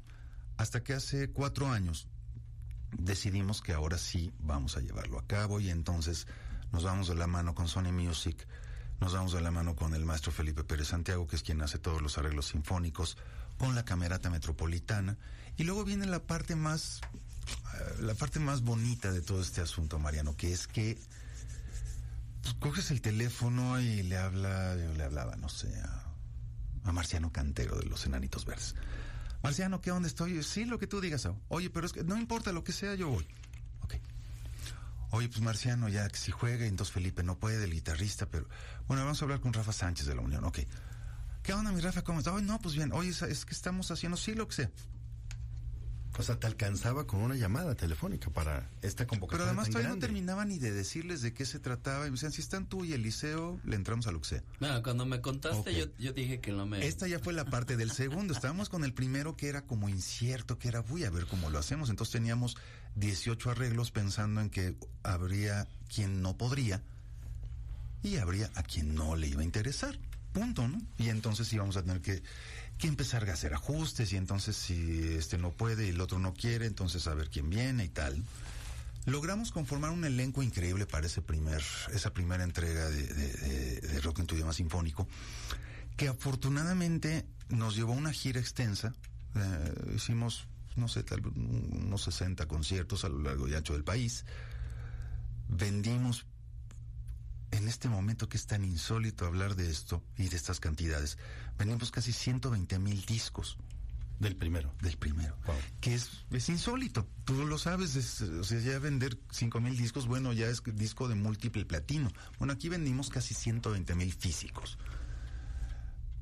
hasta que hace cuatro años decidimos que ahora sí vamos a llevarlo a cabo y entonces nos vamos de la mano con Sony Music, nos vamos de la mano con el maestro Felipe Pérez Santiago, que es quien hace todos los arreglos sinfónicos, con la Camerata Metropolitana y luego viene la parte más eh, la parte más bonita de todo este asunto, Mariano, que es que pues, coges el teléfono y le habla, yo le hablaba, no sé, a, Marciano Cantero de los Enanitos Verdes. Marciano, ¿qué dónde estoy? Sí, lo que tú digas. Oye, pero es que no importa lo que sea, yo voy. Ok. Oye, pues Marciano, ya que si juega, entonces Felipe no puede, el guitarrista, pero bueno, vamos a hablar con Rafa Sánchez de la Unión. Ok. ¿Qué onda, mi Rafa? ¿Cómo está? Oye, no, pues bien. Oye, es que estamos haciendo sí lo que sea. O sea, te alcanzaba con una llamada telefónica para esta convocatoria. Pero además tan todavía no terminaba ni de decirles de qué se trataba. Y me decían, si están tú y Eliseo, le entramos a Luxea. Bueno, cuando me contaste, yo, yo dije que no me. Esta ya fue la parte del segundo. Estábamos con el primero que era como incierto, que era, voy a ver cómo lo hacemos. Entonces teníamos 18 arreglos pensando en que habría quien no podría y habría a quien no le iba a interesar. Punto, ¿no? Y entonces íbamos a tener que, que empezar a hacer ajustes y entonces si este no puede y el otro no quiere, entonces a ver quién viene y tal. Logramos conformar un elenco increíble para ese primer, esa primera entrega de, Rock en tu idioma sinfónico, que afortunadamente nos llevó a una gira extensa. Eh, hicimos, no sé, tal unos 60 conciertos a lo largo y ancho del país. Vendimos, en este momento que es tan insólito hablar de esto y de estas cantidades, vendimos casi 120 mil discos Del primero. del primero. Wow. Que es, es insólito. Tú lo sabes, es, o sea, ya vender cinco mil discos, bueno, ya es disco de múltiple platino. Bueno, aquí vendimos casi 120 mil físicos.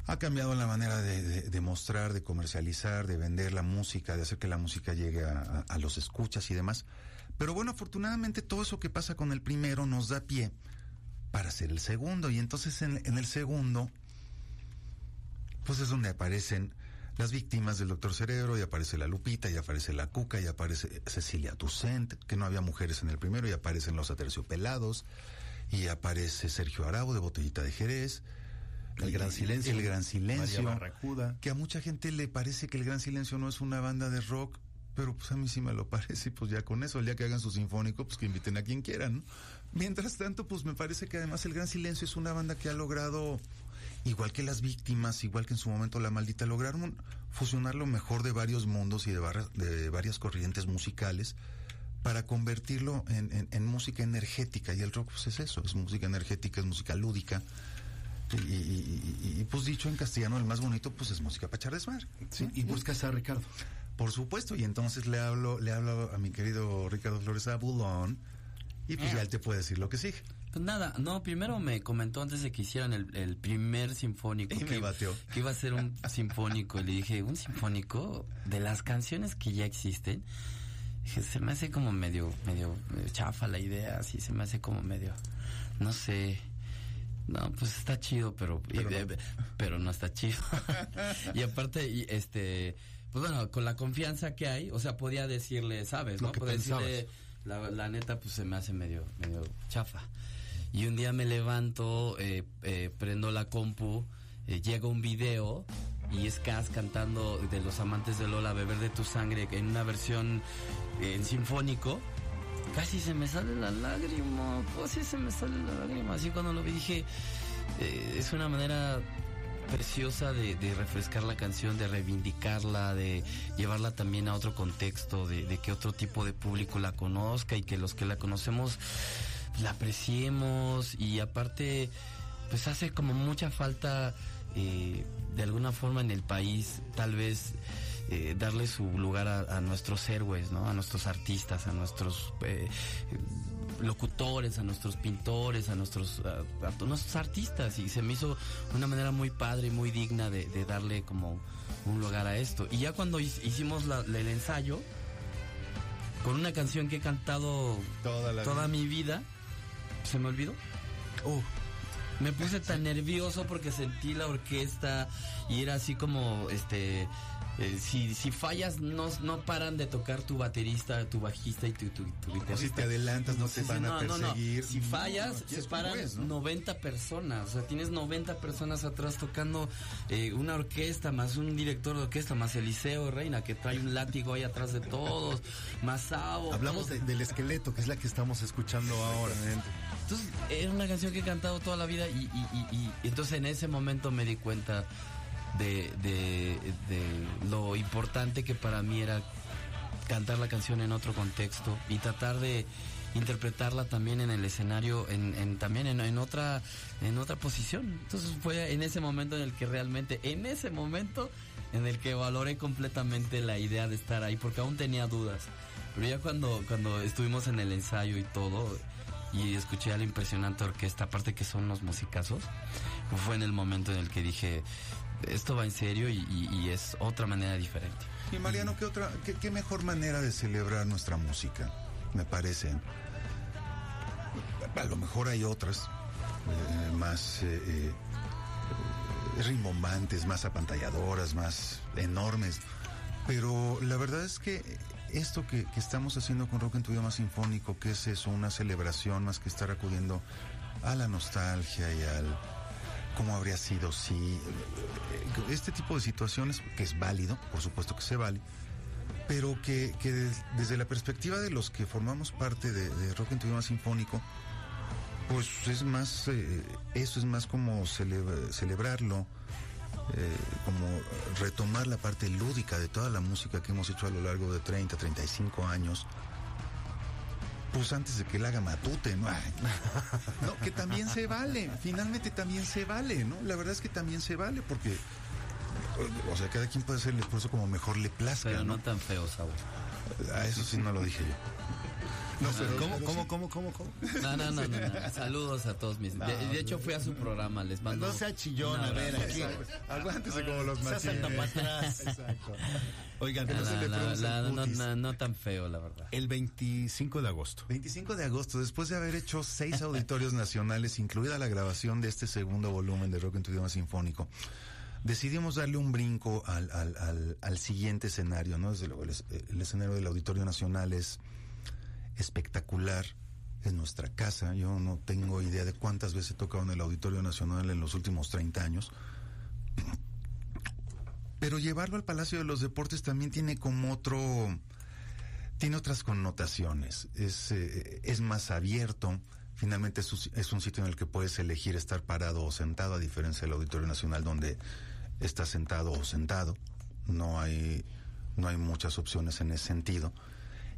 Ha cambiado la manera de, de- de mostrar, de comercializar, de vender la música, de hacer que la música llegue a, a- a los escuchas y demás. Pero bueno, afortunadamente todo eso que pasa con el primero nos da pie para hacer el segundo. Y entonces en, en el segundo, pues es donde aparecen las víctimas del Doctor Cerebro, y aparece la Lupita, y aparece la Cuca, y aparece Cecilia Toussaint, que no había mujeres en el primero, y aparecen los Aterciopelados, y aparece Sergio Arau de Botellita de Jerez. El Gran Silencio. El Gran Silencio. María Barracuda. Que a mucha gente le parece que el Gran Silencio no es una banda de rock, pero pues a mí sí me lo (laughs) parece, y pues ya con eso, el día que hagan su sinfónico, pues que inviten a quien quieran, ¿no? Mientras tanto, pues me parece que además el Gran Silencio es una banda que ha logrado, igual que las víctimas, igual que en su momento la maldita, lograron fusionar lo mejor de varios mundos y de, barra- de varias corrientes musicales para convertirlo en, en- en música energética. Y el rock pues es eso, es música energética, es música lúdica. Y, y- y- y, pues dicho en castellano, el más bonito pues es música para echar desmadre. Sí, y buscas a Ricardo. Por supuesto, y entonces le hablo, le hablo a mi querido Ricardo Flores Abulón, y pues ya él te puede decir lo que sigue. Pues nada, no, primero me comentó antes de que hicieran el, el primer sinfónico. Y me que, bateó. Que iba a ser un sinfónico. Y le dije, ¿un sinfónico? De las canciones que ya existen. Dije, se me hace como medio, medio, medio chafa la idea, así se me hace como medio, no sé. No, pues está chido, pero Pero y- no. pero no está chido. (laughs) y aparte, y, este, pues bueno, con la confianza que hay, o sea, podía decirle, ¿sabes? Lo ¿no? que Podía decirle. La, neta, pues se me hace medio, medio chafa. Y un día me levanto, eh, eh, prendo la compu, eh, llega un video y es Cas cantando de los amantes de Lola, Beber de tu sangre, en una versión en sinfónico. Casi se me sale la lágrima, casi se me sale la lágrima. Así cuando lo vi dije, es una manera preciosa de, refrescar la canción, de reivindicarla, de llevarla también a otro contexto, de, que otro tipo de público la conozca y que los que la conocemos la apreciemos y aparte pues hace como mucha falta eh, de alguna forma en el país tal vez eh, darle su lugar a, a nuestros héroes, ¿no? A nuestros artistas, a nuestros eh, locutores, a nuestros pintores, a nuestros, a, a nuestros artistas y se me hizo una manera muy padre y muy digna de, de darle como un lugar a esto. Y ya cuando hi- hicimos la- el ensayo, con una canción que he cantado Toda la toda mi vida, se me olvidó. Oh, Me puse tan nervioso porque sentí la orquesta y era así como, este, eh, si, si fallas no, no paran de tocar tu baterista, tu bajista y tu, tu, tu o si guitarrista. te adelantas no te van a no, no, no. perseguir. Si fallas, se paran es, ¿no? 90 personas. O sea, tienes 90 personas atrás tocando eh, una orquesta, más un director de orquesta, más Eliseo Reina, que trae un látigo ahí atrás de todos, más Sao. Hablamos de- del esqueleto, que es la que estamos escuchando ahora. Entonces, era una canción que he cantado toda la vida y, y- y- y- y entonces en ese momento me di cuenta de, de- lo importante que para mí era cantar la canción en otro contexto y tratar de interpretarla también en el escenario, en, en- también en, en otra en otra posición. Entonces fue en ese momento en el que realmente, en ese momento en el que valoré completamente la idea de estar ahí, porque aún tenía dudas. Pero ya cuando, cuando estuvimos en el ensayo y todo, y escuché a la impresionante orquesta, aparte que son los musicazos, fue en el momento en el que dije, esto va en serio y, es otra manera diferente. Y Mariano, ¿qué otra, qué, mejor manera de celebrar nuestra música? Me parece. A lo mejor hay otras eh, más eh, eh, rimbombantes, más apantalladoras, más enormes. Pero la verdad es que esto que, que estamos haciendo con Rock en tu idioma sinfónico, que es eso, una celebración más que estar acudiendo a la nostalgia y al cómo habría sido si eh, este tipo de situaciones que es válido, por supuesto que se vale, pero que, que des- desde la perspectiva de los que formamos parte de, de Rock en tu idioma sinfónico, pues es más, eh, eso es más como celebra- celebrarlo, eh, como retomar la parte lúdica de toda la música que hemos hecho a lo largo de 30, 35 años. Pues antes de que la haga Matute, ¿no? (laughs) No, que también se vale, finalmente también se vale, ¿no? La verdad es que también se vale porque, o sea, cada quien puede hacer el esfuerzo como mejor le plazca, Pero ¿no? no tan feo, Saúl. A eso sí no lo dije yo. No, pero, ¿Cómo, pero cómo, sí. cómo, cómo, cómo? No, no, no, no, no. (laughs) Saludos a todos mis. De, de hecho, fui a su programa, les mando. No sea chillón, a ver, aquí. Aguántese como los Se machines. salta para atrás. Exacto. (laughs) Oigan, No, no, no, no, no, no tan feo, la verdad. El 25 de agosto. 25 de agosto, después de haber hecho seis auditorios nacionales, incluida la grabación de este segundo volumen de Rock en tu idioma sinfónico, decidimos darle un brinco al, al, al, siguiente escenario, ¿no? Desde luego, el, es- el escenario del Auditorio Nacional es espectacular, es nuestra casa. Yo no tengo idea de cuántas veces he tocado en el Auditorio Nacional en los últimos 30 años. Pero llevarlo al Palacio de los Deportes también tiene como otro, tiene otras connotaciones. Es, eh, es más abierto. Finalmente es un sitio en el que puedes elegir estar parado o sentado, a diferencia del Auditorio Nacional, donde estás sentado o sentado. No hay, no hay muchas opciones en ese sentido.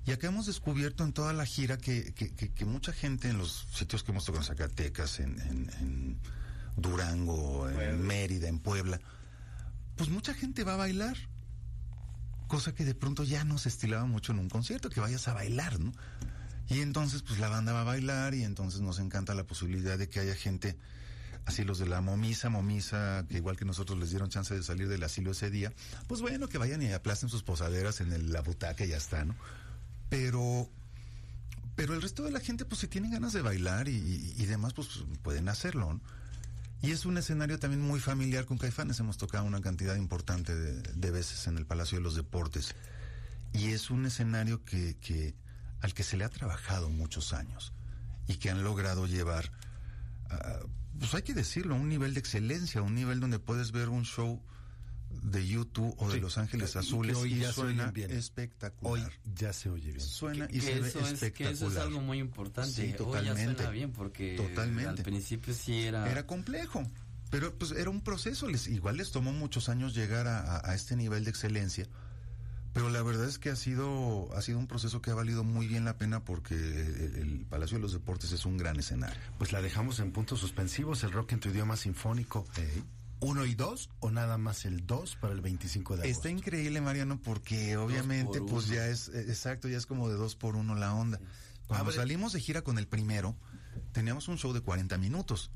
Y acá hemos descubierto en toda la gira que, que, que- que mucha gente en los sitios que hemos tocado en Zacatecas, en, en- en Durango, en Mérida, en Puebla, pues mucha gente va a bailar. Cosa que de pronto ya no se estilaba mucho en un concierto, que vayas a bailar, ¿no? Y entonces, pues la banda va a bailar y entonces nos encanta la posibilidad de que haya gente, así los de la momisa, momisa, que igual que nosotros les dieron chance de salir del asilo ese día, pues bueno, que vayan y aplasten sus posaderas en el- la butaca y ya está, ¿no? Pero, pero el resto de la gente, pues si tienen ganas de bailar y, demás, pues pueden hacerlo, ¿no? Y es un escenario también muy familiar con Caifanes. Hemos tocado una cantidad importante de, veces en el Palacio de los Deportes. Y es un escenario que, que al que se le ha trabajado muchos años y que han logrado llevar, pues hay que decirlo, a un nivel de excelencia, un nivel donde puedes ver un show de YouTube o de Sí, Los Ángeles y Azules hoy y ya suena bien. espectacular. Hoy ya se oye bien. suena Que- y que se ve es, espectacular. que eso es algo muy importante. Sí, Hoy ya totalmente. suena bien porque Totalmente. al principio sí era... Era complejo, pero pues era un proceso. Les, igual les tomó muchos años llegar a, a- a este nivel de excelencia. Pero la verdad es que ha sido, ha sido un proceso que ha valido muy bien la pena porque el, el Palacio de los Deportes es un gran escenario. Pues la dejamos en puntos suspensivos, el rock en tu idioma sinfónico. ¿Uno y dos o nada más el dos para el 25 de agosto? Está increíble, Mariano, porque obviamente, por pues ya es, eh, exacto, ya es como de dos por uno la onda. Cuando Abre- salimos de gira con el primero, teníamos un show de 40 minutos.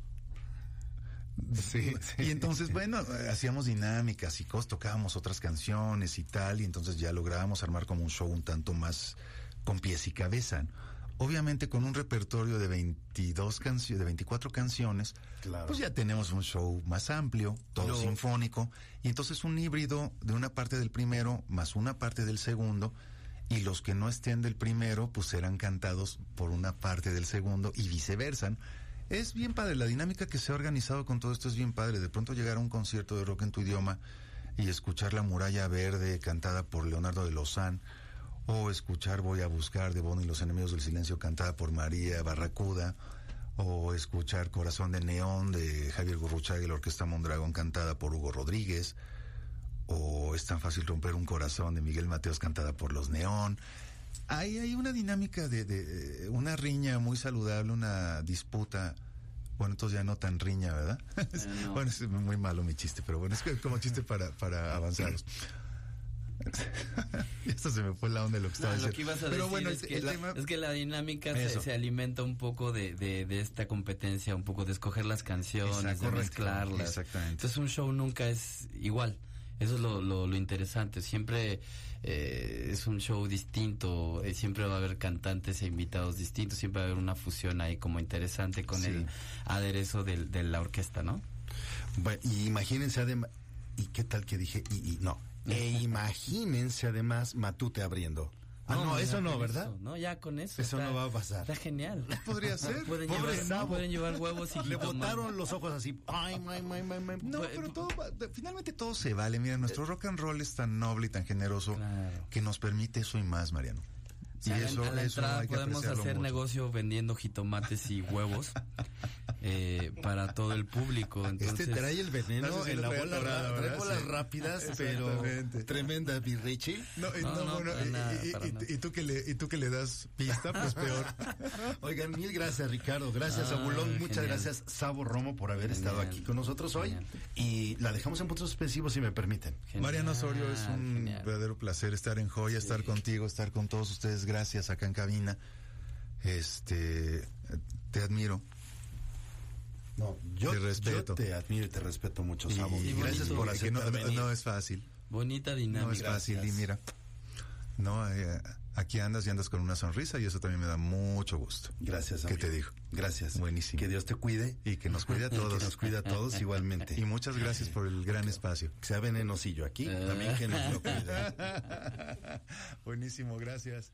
(laughs) Sí, Y entonces, bueno, hacíamos dinámicas y cos, tocábamos otras canciones y tal, y entonces ya lográbamos armar como un show un tanto más con pies y cabeza. Obviamente con un repertorio de 22 canciones, de 24 canciones, Claro. pues ya tenemos un show más amplio, todo sinfónico, y entonces un híbrido de una parte del primero más una parte del segundo, y los que no estén del primero, pues serán cantados por una parte del segundo y viceversa. Es bien padre, la dinámica que se ha organizado con todo esto es bien padre. De pronto llegar a un concierto de rock en tu idioma y escuchar La Muralla Verde cantada por Leonardo de Lozán, o escuchar Voy a buscar de Bono y los enemigos del silencio cantada por María Barracuda, o escuchar Corazón de Neón de Javier Gurruchaga y la Orquesta Mondragón cantada por Hugo Rodríguez, o Es tan fácil romper un corazón de Miguel Mateos cantada por los Neón. Hay, hay una dinámica de, de, eh, una riña muy saludable, una disputa. Bueno, entonces ya no tan riña, ¿verdad? (laughs) no. bueno, es muy malo mi chiste, pero bueno, es como chiste para, para (laughs) avanzados. Esto (laughs) se me fue la onda de lo que estaba No, lo diciendo. que ibas a Pero decir bueno, es, el- que la, tema- es que la dinámica se, alimenta un poco de, de, de esta competencia, un poco de escoger las canciones, Exacto, de mezclarlas. Exactamente. Entonces un show nunca es igual. Eso es lo, lo, lo interesante. Siempre eh, es un show distinto. eh, siempre va a haber cantantes e invitados distintos. Siempre va a haber una fusión ahí como interesante con Sí. el aderezo del- de la orquesta, ¿no? Bueno, y imagínense además, ¿y qué tal que dije? Y, y no. (laughs) E imagínense además Matute abriendo. Ah, no, eso no, ¿verdad? eso, no, ya con eso. Eso no va a pasar. Está genial. Podría ser. (laughs) Pueden Pobre llevar, Sabo. pueden llevar huevos y (laughs) Le botaron los ojos así. Ay, (laughs) ay, ay, ay, ay. No, pero todo, va- de- finalmente todo se vale. Mira, nuestro rock and roll es tan noble y tan generoso Claro. que nos permite eso y más, Mariano. O sea, y a la- eso, a la eso entrada hay que podemos hacer mucho. negocio vendiendo jitomates y huevos eh, para todo el público. Entonces, Este trae el veneno No en la bola, trae bolas Sí. rápidas, (laughs) pero tremenda, mi Richie. No, y, No, no, no, bueno, para y- nada, y, para y- nada. y tú que le, y tú que le das pista, pues peor. (laughs) Oigan, mil gracias, Ricardo. Gracias, Ah, Abulón. Muchas gracias, Sabo Romo, por haber estado aquí con nosotros hoy. Genial. Y la dejamos en puntos suspensivos, si me permiten. genial, Mariano Osorio, es un genial. verdadero placer estar en Joya, estar contigo, estar con todos ustedes. Gracias acá en cabina. Este, te admiro. No, yo Te respeto. yo te admiro y te respeto mucho, Sabo. Y- gracias bonito. por que no, es fácil. Bonita dinámica. No es fácil. Y mira, no, eh, aquí andas y andas con una sonrisa y eso también me da mucho gusto. Gracias, ¿Qué amigo. te digo? Gracias. Buenísimo. Que Dios te cuide. Y que nos cuide a (laughs) todos. Que nos cuide a todos igualmente. Y muchas gracias por el gran espacio. Que sea venenosillo aquí. También que nos lo cuide. (laughs) (laughs) Buenísimo, gracias.